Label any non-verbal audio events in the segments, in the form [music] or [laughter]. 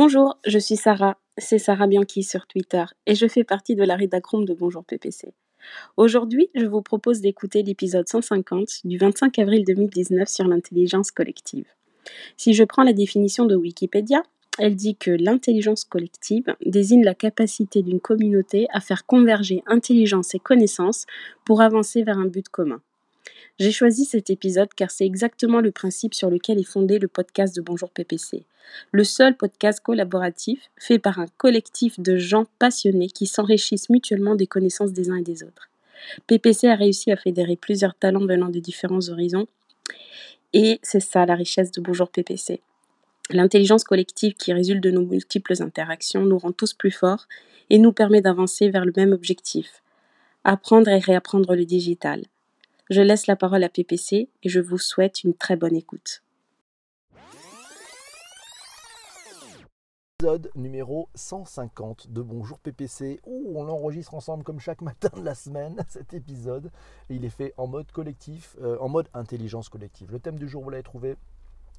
Bonjour, je suis Sarah, c'est Sarah Bianchi sur Twitter et je fais partie de la rédaction de Bonjour PPC. Aujourd'hui, je vous propose d'écouter l'épisode 150 du 25 avril 2019 sur l'intelligence collective. Si je prends la définition de Wikipédia, elle dit que l'intelligence collective désigne la capacité d'une communauté à faire converger intelligence et connaissance pour avancer vers un but commun. J'ai choisi cet épisode car c'est exactement le principe sur lequel est fondé le podcast de Bonjour PPC. Le seul podcast collaboratif fait par un collectif de gens passionnés qui s'enrichissent mutuellement des connaissances des uns et des autres. PPC a réussi à fédérer plusieurs talents venant de différents horizons et c'est ça la richesse de Bonjour PPC. L'intelligence collective qui résulte de nos multiples interactions nous rend tous plus forts et nous permet d'avancer vers le même objectif, apprendre et réapprendre le digital. Je laisse la parole à PPC et je vous souhaite une très bonne écoute. Épisode numéro 150 de Bonjour PPC, où on l'enregistre ensemble comme chaque matin de la semaine, [laughs] cet épisode. il est fait en mode collectif, euh, en mode intelligence collective. Le thème du jour, vous l'avez trouvé,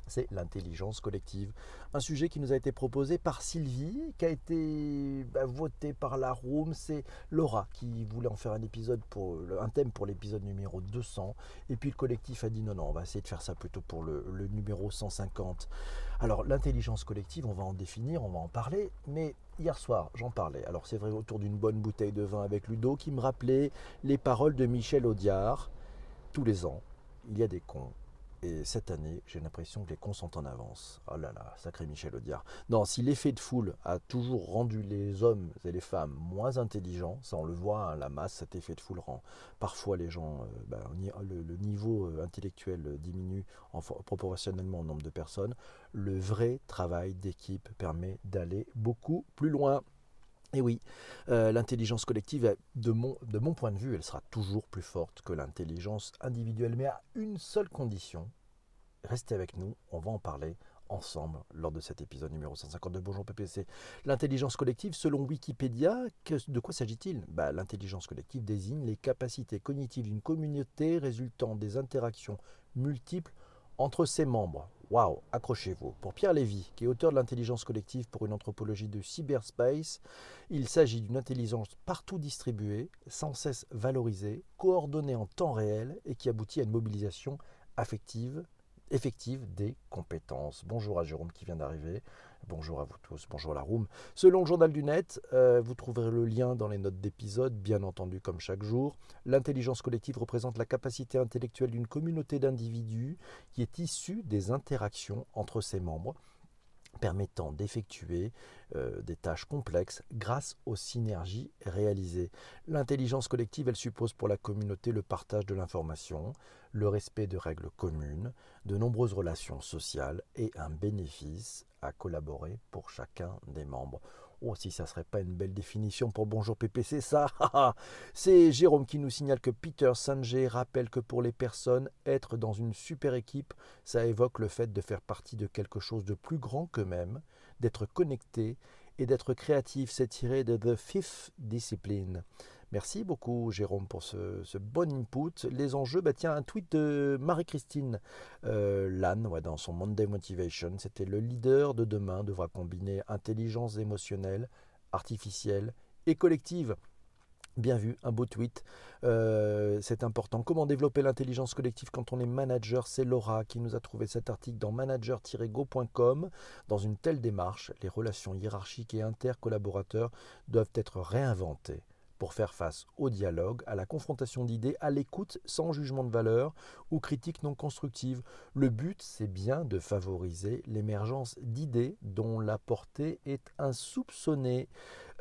c'est l'intelligence collective. Un sujet qui nous a été proposé par Sylvie, qui a été bah, voté par la room. C'est Laura qui voulait en faire un épisode pour un thème pour l'épisode numéro 200. Et puis le collectif a dit non, non, on va essayer de faire ça plutôt pour le, numéro 150. Alors l'intelligence collective, on va en définir, on va en parler, mais hier soir, j'en parlais. Alors c'est vrai autour d'une bonne bouteille de vin avec Ludo qui me rappelait les paroles de Michel Audiard. Tous les ans, il y a des cons et cette année, j'ai l'impression que les cons sont en avance. Oh là là, sacré Michel Audiard. Non, si l'effet de foule a toujours rendu les hommes et les femmes moins intelligents, ça on le voit, hein, la masse, cet effet de foule rend parfois les gens, euh, ben, le, niveau euh, intellectuel diminue proportionnellement au nombre de personnes. Le vrai travail d'équipe permet d'aller beaucoup plus loin. Et oui, euh, l'intelligence collective, de mon, point de vue, elle sera toujours plus forte que l'intelligence individuelle, mais à une seule condition. Restez avec nous, on va en parler ensemble lors de cet épisode numéro 152 Bonjour PPC. L'intelligence collective, selon Wikipédia, de quoi s'agit-il? Bah, L'intelligence collective désigne les capacités cognitives d'une communauté résultant des interactions multiples entre ses membres. Waouh, accrochez-vous. Pour Pierre Lévy, qui est auteur de l'intelligence collective pour une anthropologie de cyberspace, il s'agit d'une intelligence partout distribuée, sans cesse valorisée, coordonnée en temps réel et qui aboutit à une mobilisation affective, effective des compétences. Bonjour à Jérôme qui vient d'arriver. Bonjour à vous tous, bonjour à la room. Selon le journal du net, euh, vous trouverez le lien dans les notes d'épisode, bien entendu comme chaque jour. L'intelligence collective représente la capacité intellectuelle d'une communauté d'individus qui est issue des interactions entre ses membres permettant d'effectuer euh, des tâches complexes grâce aux synergies réalisées. L'intelligence collective, elle suppose pour la communauté le partage de l'information, le respect de règles communes, de nombreuses relations sociales et un bénéfice à collaborer pour chacun des membres. Oh, si ça serait pas une belle définition pour Bonjour PPC, ça [laughs] C'est Jérôme qui nous signale que Peter Sanger rappelle que pour les personnes, être dans une super équipe, ça évoque le fait de faire partie de quelque chose de plus grand qu'eux-mêmes, d'être connecté et d'être créatif. C'est tiré de The Fifth Discipline. Merci beaucoup Jérôme pour ce, bon input. Les enjeux, bah tiens, un tweet de Marie-Christine euh, dans son Monday Motivation. C'était le leader de demain devra combiner intelligence émotionnelle, artificielle et collective. Bien vu, un beau tweet. Euh, c'est important. Comment développer l'intelligence collective quand on est manager? C'est Laura qui nous a trouvé cet article dans manager-go.com. Dans une telle démarche, les relations hiérarchiques et intercollaborateurs doivent être réinventées pour faire face au dialogue, à la confrontation d'idées, à l'écoute sans jugement de valeur ou critique non constructive. Le but, c'est bien de favoriser l'émergence d'idées dont la portée est insoupçonnée.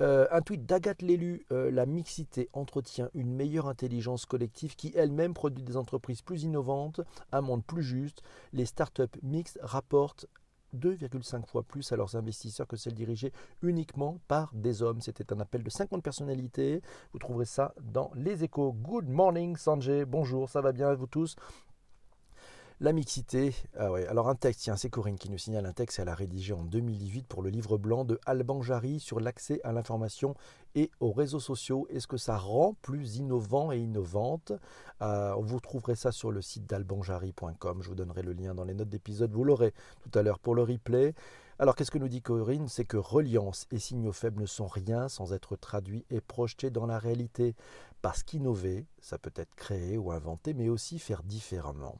Euh, un tweet d'Agathe Lélu, euh, la mixité entretient une meilleure intelligence collective qui elle-même produit des entreprises plus innovantes, un monde plus juste. Les startups mixtes rapportent 2,5 fois plus à leurs investisseurs que celles dirigées uniquement par des hommes. C'était un appel de 50 personnalités. Vous trouverez ça dans les échos. Good morning Sanjay, bonjour, ça va bien vous tous? La mixité, ah alors un texte, tiens, c'est Corinne qui nous signale un texte, elle a rédigé en 2008 pour le livre blanc de Alban Jarry sur l'accès à l'information et aux réseaux sociaux. Est-ce que ça rend plus innovant et innovante? Euh, Vous trouverez ça sur le site d'albanjari.com, je vous donnerai le lien dans les notes d'épisode, vous l'aurez tout à l'heure pour le replay. Alors qu'est-ce que nous dit Corinne? C'est que reliance et signaux faibles ne sont rien sans être traduits et projetés dans la réalité. Parce qu'innover, ça peut être créer ou inventer, mais aussi faire différemment,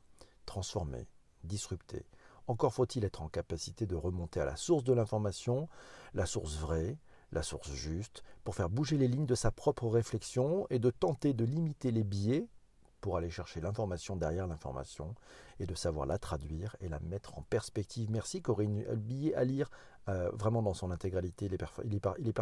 transformer, disrupter. Encore faut-il être en capacité de remonter à la source de l'information, la source vraie, la source juste, pour faire bouger les lignes de sa propre réflexion et de tenter de limiter les biais pour aller chercher l'information derrière l'information et de savoir la traduire et la mettre en perspective. Merci Corinne. Le billet à lire euh, vraiment dans son intégralité, il est,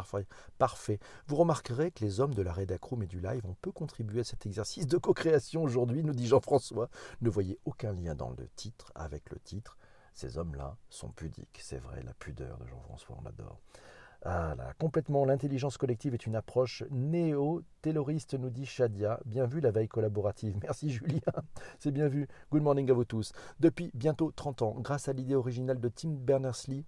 parfait. Vous remarquerez que les hommes de la rédacroom et du live ont peu contribué à cet exercice de co-création aujourd'hui, nous dit Jean-François. Ne voyez aucun lien dans le titre avec le titre. Ces hommes-là sont pudiques, c'est vrai, la pudeur de Jean-François, on adore. Ah complètement, l'intelligence collective est une approche néo-tayloriste, nous dit Shadia. Bien vu la veille collaborative. [laughs] Merci Julien, c'est bien vu. Good morning à vous tous. Depuis bientôt 30 ans, grâce à l'idée originale de Tim Berners-Lee,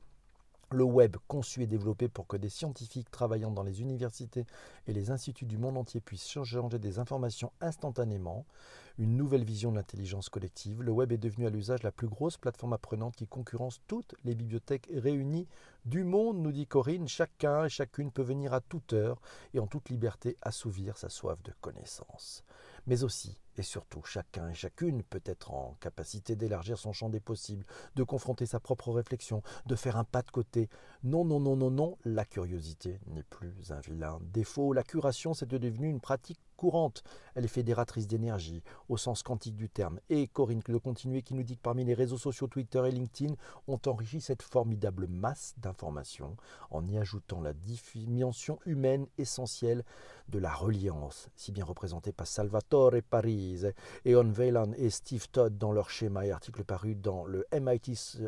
le web conçu et développé pour que des scientifiques travaillant dans les universités et les instituts du monde entier puissent changer des informations instantanément, une nouvelle vision de l'intelligence collective, le web est devenu à l'usage la plus grosse plateforme apprenante qui concurrence toutes les bibliothèques réunies du monde, nous dit Corinne. Chacun et chacune peut venir à toute heure et en toute liberté assouvir sa soif de connaissance. Mais aussi et surtout, chacun et chacune peut être en capacité d'élargir son champ des possibles, de confronter sa propre réflexion, de faire un pas de côté. Non, non, non, non, non, la curiosité n'est plus un vilain défaut. La curation, c'est devenu une pratique courante. Elle est fédératrice d'énergie, au sens quantique du terme. Et Corinne de Continuer qui nous dit que parmi les réseaux sociaux Twitter et LinkedIn ont enrichi cette formidable masse d'informations en y ajoutant la dimension humaine essentielle de la reliance, si bien représentée par Salvatore Parise, Eon Weyland et Steve Todd dans leur schéma et article paru dans le MIT's,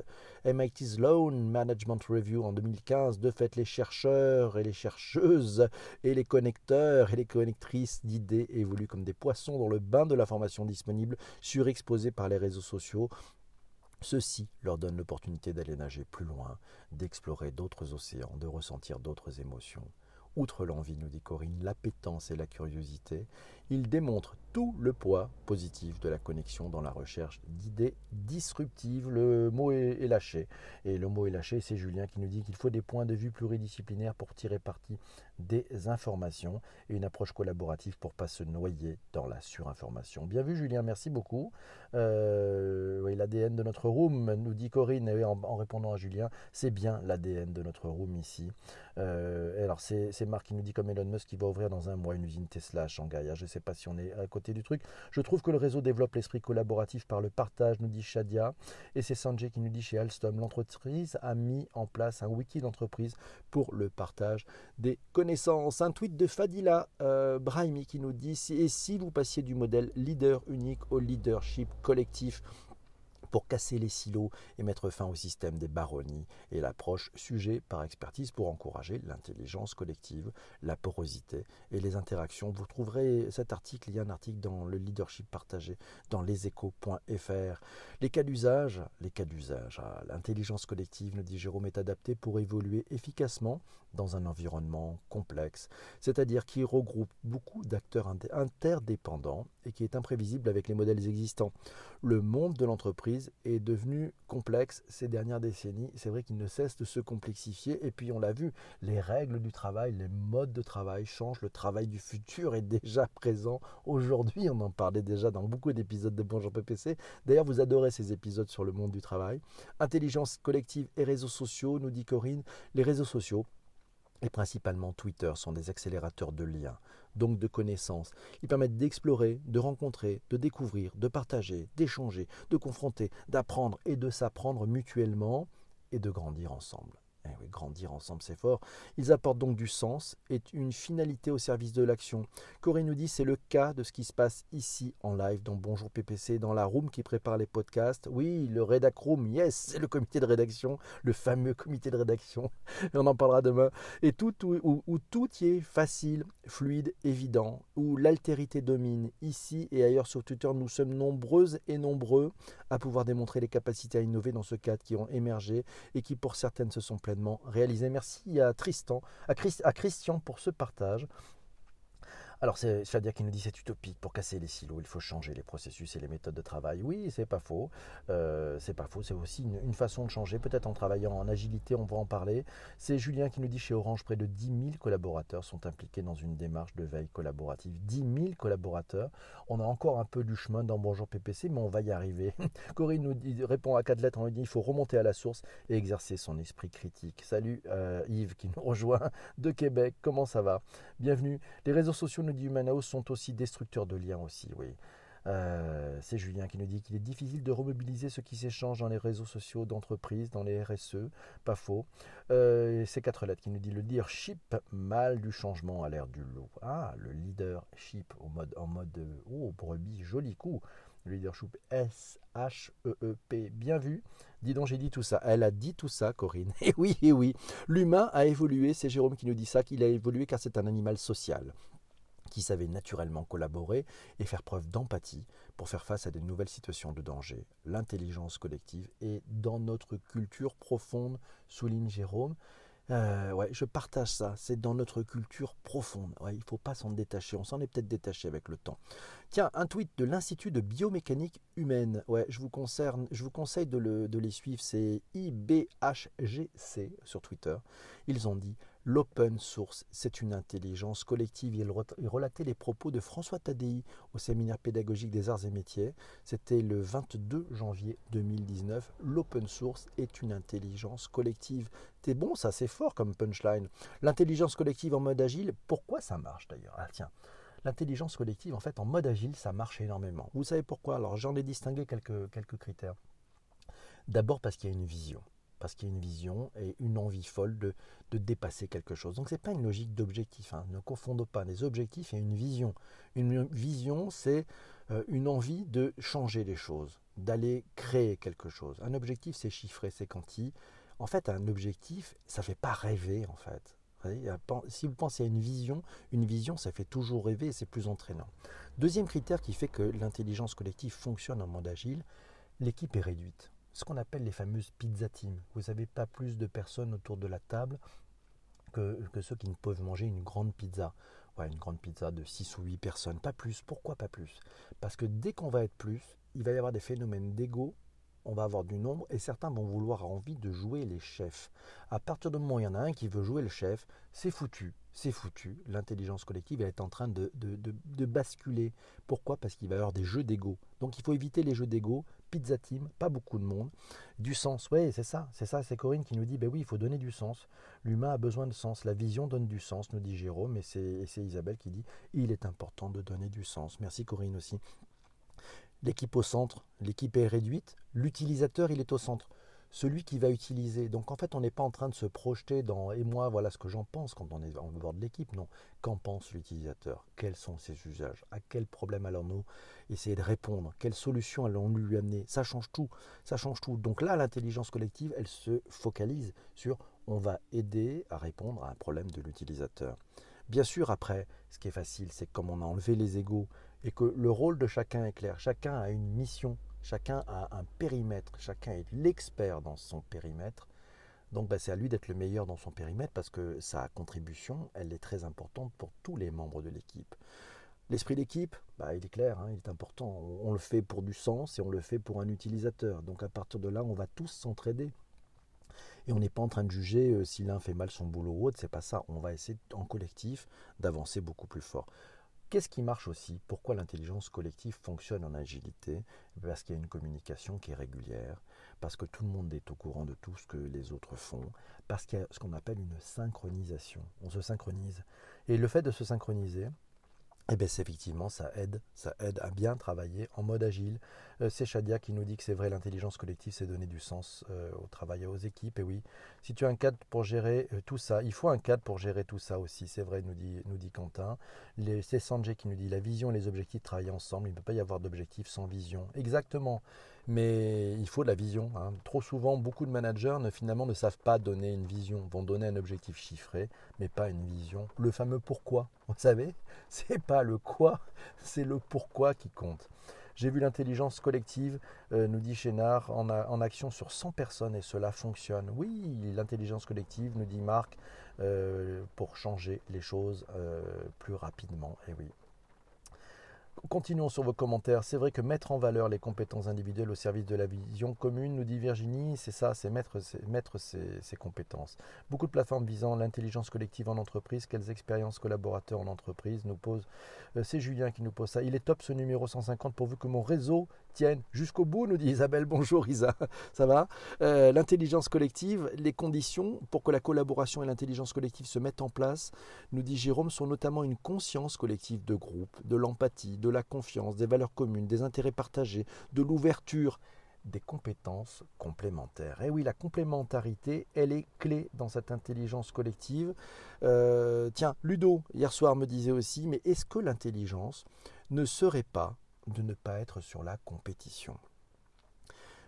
MIT's Loan Management Review en 2015. De fait, les chercheurs et les chercheuses et les connecteurs et les connectrices d'idées évoluent comme des poissons dans le bain de l'information disponible, surexposés par les réseaux sociaux. Ceci leur donne l'opportunité d'aller nager plus loin, d'explorer d'autres océans, de ressentir d'autres émotions. Outre l'envie, nous dit Corinne, l'appétence et la curiosité, il démontre tout le poids positif de la connexion dans la recherche d'idées disruptives. Le mot est, lâché. Et le mot est lâché, c'est Julien qui nous dit qu'il faut des points de vue pluridisciplinaires pour tirer parti des informations et une approche collaborative pour pas se noyer dans la surinformation. Bien vu Julien, merci beaucoup. Euh, oui, l'ADN de notre room, nous dit Corinne, en, répondant à Julien, c'est bien l'ADN de notre room ici. Euh, alors c'est Marc qui nous dit comme Elon Musk qui va ouvrir dans un mois une usine Tesla à Shanghai. Je sais pas si on est à côté du truc. Je trouve que le réseau développe l'esprit collaboratif par le partage, nous dit Shadia. Et c'est Sanjay qui nous dit chez Alstom, l'entreprise a mis en place un wiki d'entreprise pour le partage des connaissances. Un tweet de Fadila euh, Brahimi qui nous dit et si vous passiez du modèle leader unique au leadership collectif? Pour casser les silos et mettre fin au système des baronnies et l'approche sujet par expertise pour encourager l'intelligence collective, la porosité et les interactions. Vous trouverez cet article, il y a un article dans le leadership partagé dans leséchos.fr. Les cas d'usage, les cas d'usage, ah, l'intelligence collective, nous dit Jérôme, est adaptée pour évoluer efficacement dans un environnement complexe, c'est-à-dire qui regroupe beaucoup d'acteurs interdépendants et qui est imprévisible avec les modèles existants. Le monde de l'entreprise est devenu complexe ces dernières décennies. C'est vrai qu'il ne cesse de se complexifier. Et puis on l'a vu, les règles du travail, les modes de travail changent. Le travail du futur est déjà [laughs] présent aujourd'hui. On en parlait déjà dans beaucoup d'épisodes de Bonjour PPC. D'ailleurs, vous adorez ces épisodes sur le monde du travail. Intelligence collective et réseaux sociaux, nous dit Corinne. Les réseaux sociaux, et principalement Twitter sont des accélérateurs de liens, donc de connaissances. Ils permettent d'explorer, de rencontrer, de découvrir, de partager, d'échanger, de confronter, d'apprendre et de s'apprendre mutuellement et de grandir ensemble. Eh grandir ensemble, c'est fort. Ils apportent donc du sens et une finalité au service de l'action. Corinne nous dit c'est le cas de ce qui se passe ici en live dans Bonjour PPC, dans la room qui prépare les podcasts. Oui, le Redac Room, yes, c'est le comité de rédaction, le fameux comité de rédaction. [laughs] on en parlera demain. Et tout où, tout y est facile, fluide, évident, où l'altérité domine. Ici et ailleurs sur Twitter, nous sommes nombreuses et nombreux à pouvoir démontrer les capacités à innover dans ce cadre qui ont émergé et qui pour certaines se sont réalisé. Merci à Tristan, à, Christian pour ce partage. Alors, c'est Shadia qui nous dit c'est utopique pour casser les silos, il faut changer les processus et les méthodes de travail. Oui, c'est pas faux. Euh, c'est pas faux. C'est aussi une, façon de changer, peut-être en travaillant en agilité, on va en parler. C'est Julien qui nous dit chez Orange, près de 10 000 collaborateurs sont impliqués dans une démarche de veille collaborative. 10 000 collaborateurs. On a encore un peu du chemin dans Bonjour PPC, mais on va y arriver. [laughs] Corinne nous répond à quatre lettres, on lui dit il faut remonter à la source et exercer son esprit critique. Salut euh, Yves qui nous rejoint de Québec. Comment ça va? Bienvenue. Les réseaux sociaux nous dit Humanaos sont aussi destructeurs de liens aussi, oui. Euh, c'est Julien qui nous dit qu'il est difficile de remobiliser ce qui s'échange dans les réseaux sociaux d'entreprise, dans les RSE, pas faux. Euh, c'est quatre lettres qui nous dit le leadership mal du changement à l'ère du loup. Ah, le leadership au mode, en mode oh brebis, joli coup. Le leadership S-H-E-E-P, bien vu. Dis donc, j'ai dit tout ça. Elle a dit tout ça, Corinne. [laughs] Et oui, et oui. L'humain a évolué, c'est Jérôme qui nous dit ça, qu'il a évolué car c'est un animal social qui savait naturellement collaborer et faire preuve d'empathie pour faire face à de nouvelles situations de danger. L'intelligence collective est dans notre culture profonde, souligne Jérôme. Euh, ouais, je partage ça. C'est dans notre culture profonde. il ne faut pas s'en détacher. On s'en est peut-être détaché avec le temps. Tiens, un tweet de l'Institut de biomécanique humaine. Ouais, je vous, concerne, je vous conseille de, le, de les suivre. C'est IBHGC sur Twitter. Ils ont dit L'open source, c'est une intelligence collective. Il relatait les propos de François Tadei au séminaire pédagogique des arts et métiers. C'était le 22 janvier 2019. L'open source est une intelligence collective. C'est bon, ça, c'est fort comme punchline. L'intelligence collective en mode agile, pourquoi ça marche d'ailleurs? Ah tiens, l'intelligence collective, en fait, en mode agile, ça marche énormément. Vous savez pourquoi? Alors, j'en ai distingué quelques, quelques critères. D'abord parce qu'il y a une vision parce qu'il y a une vision et une envie folle de, de dépasser quelque chose. Donc ce n'est pas une logique d'objectif, hein. ne confondons pas les objectifs et une vision. Une vision, c'est euh, une envie de changer les choses, d'aller créer quelque chose. Un objectif, c'est chiffré, c'est quanti. En fait, un objectif, ça ne fait pas rêver, en fait. Si vous pensez à une vision, une vision, ça fait toujours rêver et c'est plus entraînant. Deuxième critère qui fait que l'intelligence collective fonctionne en mode agile, l'équipe est réduite qu'on appelle les fameuses pizza teams. Vous n'avez pas plus de personnes autour de la table que, ceux qui ne peuvent manger une grande pizza. Ouais, une grande pizza de 6 ou 8 personnes, pas plus. Pourquoi pas plus? Parce que dès qu'on va être plus, il va y avoir des phénomènes d'ego, on va avoir du nombre et certains vont vouloir envie de jouer les chefs. À partir du moment où il y en a un qui veut jouer le chef, c'est foutu c'est foutu. L'intelligence collective est en train de, de, basculer. Pourquoi? Parce qu'il va y avoir des jeux d'ego. Donc il faut éviter les jeux d'ego. Pizza team, pas beaucoup de monde. Du sens, oui, c'est ça. C'est ça, c'est Corinne qui nous dit, ben oui, il faut donner du sens. L'humain a besoin de sens. La vision donne du sens, nous dit Jérôme. Et c'est Isabelle qui dit, il est important de donner du sens. Merci Corinne aussi. L'équipe au centre, l'équipe est réduite. L'utilisateur, il est au centre celui qui va utiliser. Donc en fait, on n'est pas en train de se projeter dans et moi, voilà ce que j'en pense quand on est en bord de l'équipe. Non, qu'en pense l'utilisateur? Quels sont ses usages? À quel problème allons-nous essayer de répondre? Quelles solutions allons-nous lui amener? Ça change tout. Ça change tout. Donc là, l'intelligence collective, elle se focalise sur on va aider à répondre à un problème de l'utilisateur. Bien sûr, après, ce qui est facile, c'est comme on a enlevé les égaux et que le rôle de chacun est clair. Chacun a une mission Chacun a un périmètre, chacun est l'expert dans son périmètre. Donc bah, c'est à lui d'être le meilleur dans son périmètre parce que sa contribution, elle est très importante pour tous les membres de l'équipe. L'esprit d'équipe, bah, il est clair, hein, il est important. On, le fait pour du sens et on le fait pour un utilisateur. Donc à partir de là, on va tous s'entraider. Et on n'est pas en train de juger euh, si l'un fait mal son boulot ou autre, c'est pas ça. On va essayer en collectif d'avancer beaucoup plus fort. Qu'est-ce qui marche aussi? Pourquoi l'intelligence collective fonctionne en agilité? Parce qu'il y a une communication qui est régulière, parce que tout le monde est au courant de tout ce que les autres font, parce qu'il y a ce qu'on appelle une synchronisation. On se synchronise. Et le fait de se synchroniser, eh bien, effectivement, ça aide, ça aide à bien travailler en mode agile. Euh, c'est Shadia qui nous dit que c'est vrai, l'intelligence collective, c'est donner du sens euh, au travail et aux équipes. Et oui, si tu as un cadre pour gérer euh, tout ça, il faut un cadre pour gérer tout ça aussi. C'est vrai, nous dit, nous dit Quentin. C'est Sanjay qui nous dit la vision et les objectifs travaillent ensemble. Il ne peut pas y avoir d'objectifs sans vision. Exactement mais il faut de la vision. Hein. Trop souvent, beaucoup de managers ne, finalement ne savent pas donner une vision, vont donner un objectif chiffré, mais pas une vision. Le fameux pourquoi, [laughs] vous savez, c'est pas le quoi, c'est le pourquoi qui compte. J'ai vu l'intelligence collective, euh, nous dit Chénard, en, action sur 100 personnes et cela fonctionne. Oui, l'intelligence collective, nous dit Marc, euh, pour changer les choses euh, plus rapidement. Et oui. Continuons sur vos commentaires. C'est vrai que mettre en valeur les compétences individuelles au service de la vision commune, nous dit Virginie, c'est ça, c'est mettre, mettre ses, compétences. Beaucoup de plateformes visant l'intelligence collective en entreprise, quelles expériences collaborateurs en entreprise nous posent. Euh, c'est Julien qui nous pose ça. Il est top ce numéro 150 pourvu que mon réseau tienne jusqu'au bout, nous dit Isabelle. Bonjour Isa, [laughs] ça va euh, L'intelligence collective, les conditions pour que la collaboration et l'intelligence collective se mettent en place, nous dit Jérôme, sont notamment une conscience collective de groupe, de l'empathie, de la confiance, des valeurs communes, des intérêts partagés, de l'ouverture, des compétences complémentaires. Et oui, la complémentarité, elle est clé dans cette intelligence collective. Euh, tiens, Ludo, hier soir, me disait aussi, mais est-ce que l'intelligence ne serait pas de ne pas être sur la compétition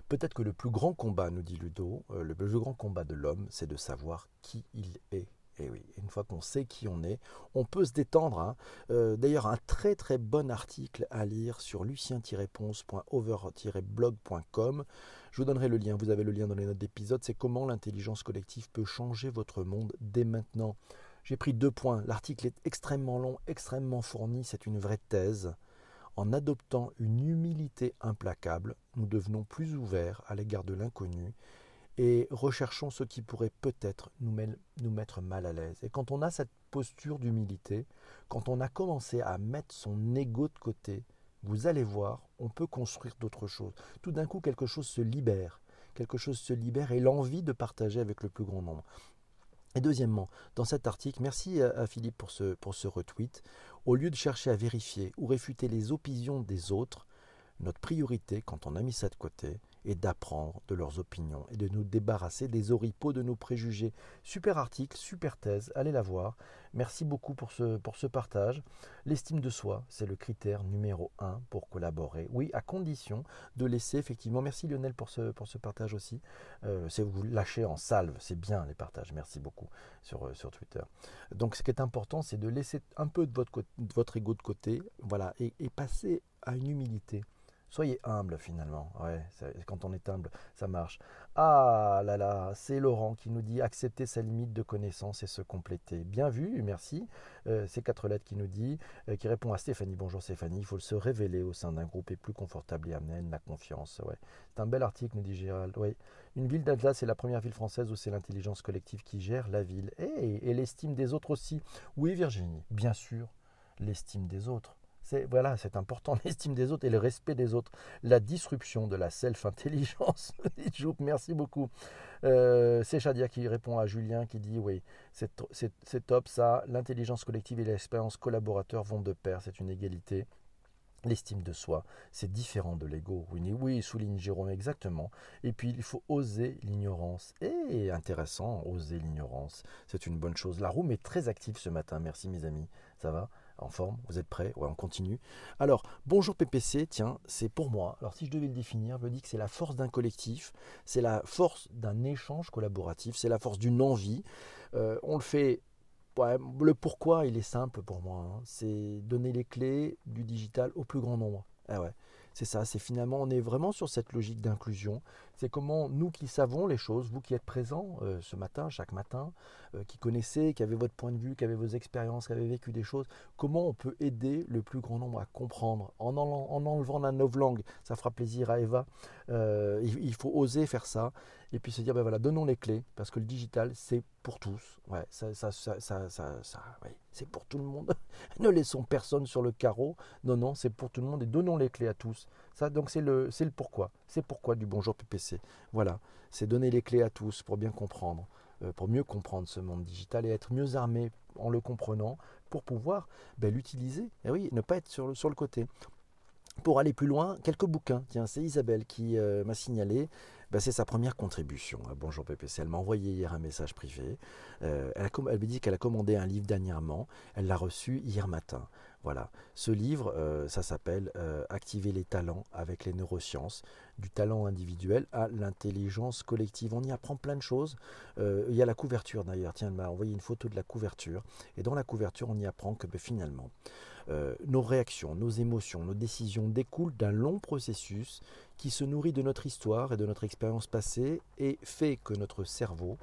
Peut-être que le plus grand combat, nous dit Ludo, euh, le plus grand combat de l'homme, c'est de savoir qui il est et eh oui, une fois qu'on sait qui on est, on peut se détendre. Hein. Euh, d'ailleurs, un très très bon article à lire sur lucien-ponce.over-blog.com. Je vous donnerai le lien, vous avez le lien dans les notes d'épisode. C'est comment l'intelligence collective peut changer votre monde dès maintenant. J'ai pris deux points. L'article est extrêmement long, extrêmement fourni. C'est une vraie thèse. En adoptant une humilité implacable, nous devenons plus ouverts à l'égard de l'inconnu et recherchons ce qui pourrait peut-être nous, mettre mal à l'aise. Et quand on a cette posture d'humilité, quand on a commencé à mettre son ego de côté, vous allez voir, on peut construire d'autres choses. Tout d'un coup, quelque chose se libère. Quelque chose se libère et l'envie de partager avec le plus grand nombre. Et deuxièmement, dans cet article, merci à Philippe pour ce, retweet, au lieu de chercher à vérifier ou réfuter les opinions des autres, notre priorité, quand on a mis ça de côté, et d'apprendre de leurs opinions et de nous débarrasser des oripeaux de nos préjugés. Super article, super thèse, allez la voir. Merci beaucoup pour ce, pour ce partage. L'estime de soi, c'est le critère numéro un pour collaborer. Oui, à condition de laisser effectivement. Merci Lionel pour ce, pour ce partage aussi. Euh, c'est vous lâchez en salve, c'est bien les partages. Merci beaucoup sur, euh, sur Twitter. Donc ce qui est important, c'est de laisser un peu de votre, votre ego de côté, voilà, et passer à une humilité. Soyez humble finalement. Ouais, quand on est humble, ça marche. Ah là là, c'est Laurent qui nous dit accepter sa limite de connaissance et se compléter. Bien vu, merci. Euh, c'est quatre lettres qui nous dit, euh, qui répond à Stéphanie. Bonjour Stéphanie, il faut se révéler au sein d'un groupe et plus confortable et amener la confiance. Ouais. C'est un bel article, nous dit Gérald. Une ville d'Atlas est la première ville française où c'est l'intelligence collective qui gère la ville. et l'estime des autres aussi. Oui Virginie, bien sûr, l'estime des autres. C'est voilà, c'est important [laughs] l'estime des autres et le respect des autres, la disruption de la self-intelligence. [laughs] Merci beaucoup. Euh, c'est Shadia qui répond à Julien qui dit oui, c'est top ça. L'intelligence collective et l'expérience collaborateur vont de pair, c'est une égalité. L'estime de soi, c'est différent de l'ego. Oui, oui, souligne Jérôme exactement. Et puis, il faut oser l'ignorance. Et intéressant, oser l'ignorance. C'est une bonne chose. La room est très active ce matin. Merci, mes amis. Ça va? En forme, vous êtes prêts? Ouais, on continue. Alors, bonjour PPC, tiens, c'est pour moi. Alors, si je devais le définir, je dis que c'est la force d'un collectif, c'est la force d'un échange collaboratif, c'est la force d'une envie. Euh, on le fait. le pourquoi, il est simple pour moi. Hein. C'est donner les clés du digital au plus grand nombre. Ah ouais. C'est ça, c'est finalement, on est vraiment sur cette logique d'inclusion. C'est comment nous qui savons les choses, vous qui êtes présents euh, ce matin, chaque matin, euh, qui connaissez, qui avez votre point de vue, qui avez vos expériences, qui avez vécu des choses, comment on peut aider le plus grand nombre à comprendre? En, en, enlevant la langue, Ça fera plaisir à Eva. Euh, il, faut oser faire ça et puis se dire, ben voilà, donnons les clés, parce que le digital, c'est pour tous. Ouais, ça, ça, ça, ça, ça c'est pour tout le monde. [laughs] ne laissons personne sur le carreau. Non, non, c'est pour tout le monde et donnons les clés à tous. Donc c'est le, pourquoi. C'est pourquoi du bonjour PPC. Voilà, c'est donner les clés à tous pour bien comprendre, euh, pour mieux comprendre ce monde digital et être mieux armé en le comprenant pour pouvoir ben, l'utiliser. Et oui, ne pas être sur le, sur le côté. Pour aller plus loin, quelques bouquins. Tiens, c'est Isabelle qui euh, m'a signalé. Ben, c'est sa première contribution à Bonjour PPC. Elle m'a envoyé hier un message privé. Euh, elle, me dit qu'elle a commandé un livre dernièrement. Elle l'a reçu hier matin. Voilà. Ce livre, euh, ça s'appelle Activer les talents avec les neurosciences, du talent individuel à l'intelligence collective. On y apprend plein de choses. il y a la couverture d'ailleurs. Tiens, elle m'a envoyé une photo de la couverture. Et dans la couverture, on y apprend que ben, finalement, Euh, nos réactions, nos émotions, nos décisions découlent d'un long processus qui se nourrit de notre histoire et de notre expérience passée et fait que notre cerveau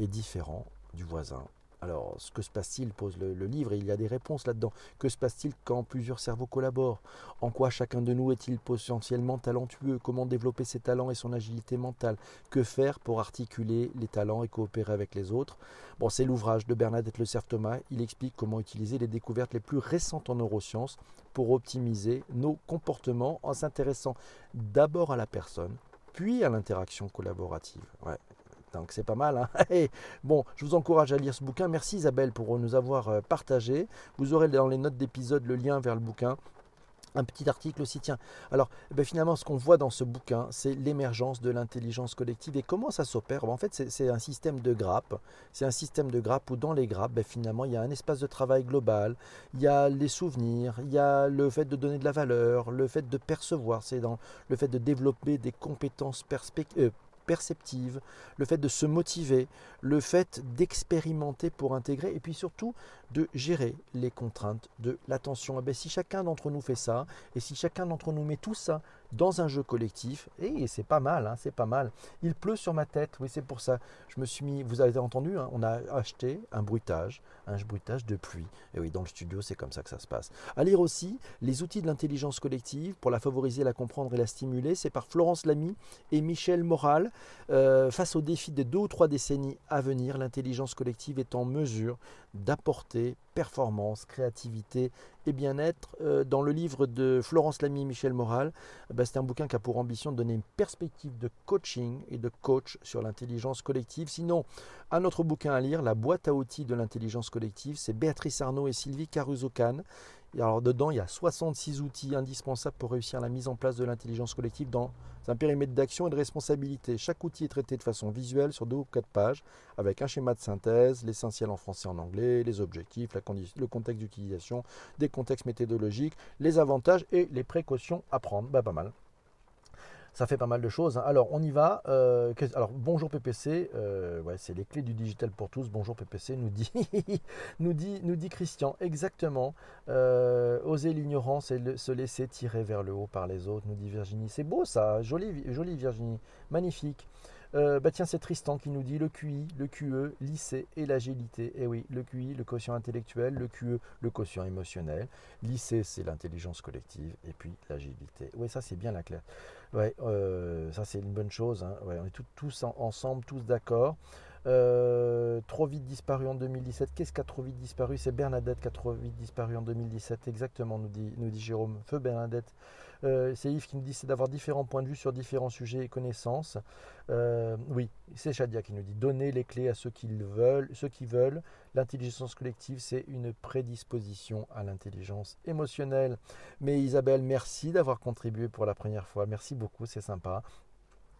est différent du voisin. Alors, que se passe-t-il pose le, livre et il y a des réponses là-dedans. Que se passe-t-il quand plusieurs cerveaux collaborent? En quoi chacun de nous est-il potentiellement talentueux? Comment développer ses talents et son agilité mentale? Que faire pour articuler les talents et coopérer avec les autres? Bon, c'est l'ouvrage de Bernadette Le Cerf Thomas. Il explique comment utiliser les découvertes les plus récentes en neurosciences pour optimiser nos comportements en s'intéressant d'abord à la personne, puis à l'interaction collaborative. Donc c'est pas mal. Hein [laughs] bon, je vous encourage à lire ce bouquin. Merci Isabelle pour nous avoir euh, partagé. Vous aurez dans les notes d'épisode le lien vers le bouquin. Un petit article aussi, tiens. Alors, eh ben, finalement, ce qu'on voit dans ce bouquin, c'est l'émergence de l'intelligence collective. Et comment ça s'opère ben, En fait, c'est un système de grappes. C'est un système de grappes où dans les grappes, ben, finalement, il y a un espace de travail global, il y a les souvenirs, il y a le fait de donner de la valeur, le fait de percevoir, c'est dans le fait de développer des compétences perspectives. Euh, perceptive, le fait de se motiver, le fait d'expérimenter pour intégrer et puis surtout de gérer les contraintes de l'attention. Eh ben, si chacun d'entre nous fait ça et si chacun d'entre nous met tout ça dans un jeu collectif, et c'est pas mal, hein, c'est pas mal. Il pleut sur ma tête, oui c'est pour ça. Je me suis mis, vous avez entendu, hein, on a acheté un bruitage, un bruitage de pluie. Et oui, dans le studio, c'est comme ça que ça se passe. À lire aussi les outils de l'intelligence collective pour la favoriser, la comprendre et la stimuler. C'est par Florence Lamy et Michel Moral. Euh, face aux défis des deux ou trois décennies à venir, l'intelligence collective est en mesure d'apporter performance, créativité et bien-être. Euh, dans le livre de Florence Lamy et Michel Moral, bah, c'est un bouquin qui a pour ambition de donner une perspective de coaching et de coach sur l'intelligence collective. Sinon, un autre bouquin à lire, La boîte à outils de l'intelligence collective, c'est Béatrice Arnaud et Sylvie Caruso-Can. Alors dedans, il y a 66 outils indispensables pour réussir la mise en place de l'intelligence collective dans un périmètre d'action et de responsabilité. Chaque outil est traité de façon visuelle sur deux ou quatre pages, avec un schéma de synthèse, l'essentiel en français et en anglais, les objectifs, le contexte d'utilisation, des contextes méthodologiques, les avantages et les précautions à prendre. Bah, pas mal ça fait pas mal de choses. Hein. Alors, on y va. Euh, alors, bonjour PPC. Euh, c'est les clés du digital pour tous. Bonjour PPC, nous dit, [laughs] nous dit, nous dit Christian. Exactement. Euh, oser l'ignorance et se laisser tirer vers le haut par les autres, nous dit Virginie. C'est beau ça. Jolie, jolie Virginie. Magnifique. Euh, bah tiens, c'est Tristan qui nous dit le QI, le QE, lycée et l'agilité. Eh oui, le QI, le quotient intellectuel, le QE, le quotient émotionnel. Lycée, c'est l'intelligence collective. Et puis l'agilité. Oui, ça c'est bien la claire. Ouais, euh, ça c'est une bonne chose. Hein. On est tous ensemble, tous d'accord. Euh, trop vite disparu en 2017. Qu'est-ce qui trop vite disparu? C'est Bernadette qui a trop vite disparu en 2017. Exactement, nous dit, nous dit Jérôme. Feu Bernadette. Euh, c'est Yves qui nous dit c'est d'avoir différents points de vue sur différents sujets et connaissances. Euh, oui, c'est Shadia qui nous dit donner les clés à ceux qui veulent. Ceux qui veulent. L'intelligence collective, c'est une prédisposition à l'intelligence émotionnelle. Mais Isabelle, merci d'avoir contribué pour la première fois. Merci beaucoup, c'est sympa.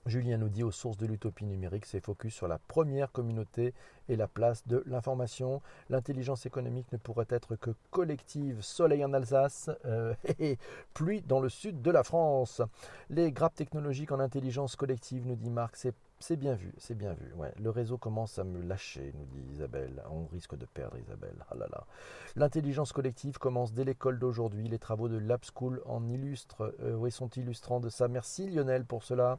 Julien nous dit aux sources de l'utopie numérique, c'est focus sur la première communauté et la place de l'information. L'intelligence économique ne pourrait être que collective. Soleil en Alsace euh, [laughs] et pluie dans le sud de la France. Les grappes technologiques en intelligence collective, nous dit Marc, c'est c'est bien vu, c'est bien vu. Ouais. Le réseau commence à me lâcher, nous dit Isabelle. On risque de perdre Isabelle. Ah. L'intelligence collective commence dès l'école d'aujourd'hui. Les travaux de Lab School en illustrent. Euh, sont illustrants de ça Merci Lionel pour cela.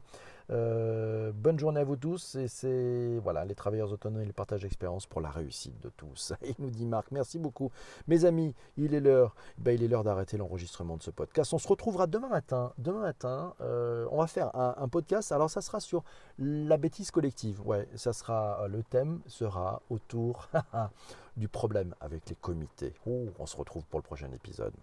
Euh, bonne journée à vous tous. Et c'est voilà les travailleurs autonomes et le partage d'expérience pour la réussite de tous. [laughs] Et nous dit Marc. Merci beaucoup, mes amis. Il est l'heure. Ben, il est l'heure d'arrêter l'enregistrement de ce podcast. On se retrouvera demain matin. Demain matin, euh, on va faire un podcast. Alors ça sera sur la bêtise collective, ouais, ça sera euh, le thème sera autour [laughs] du problème avec les comités. on se retrouve pour le prochain épisode.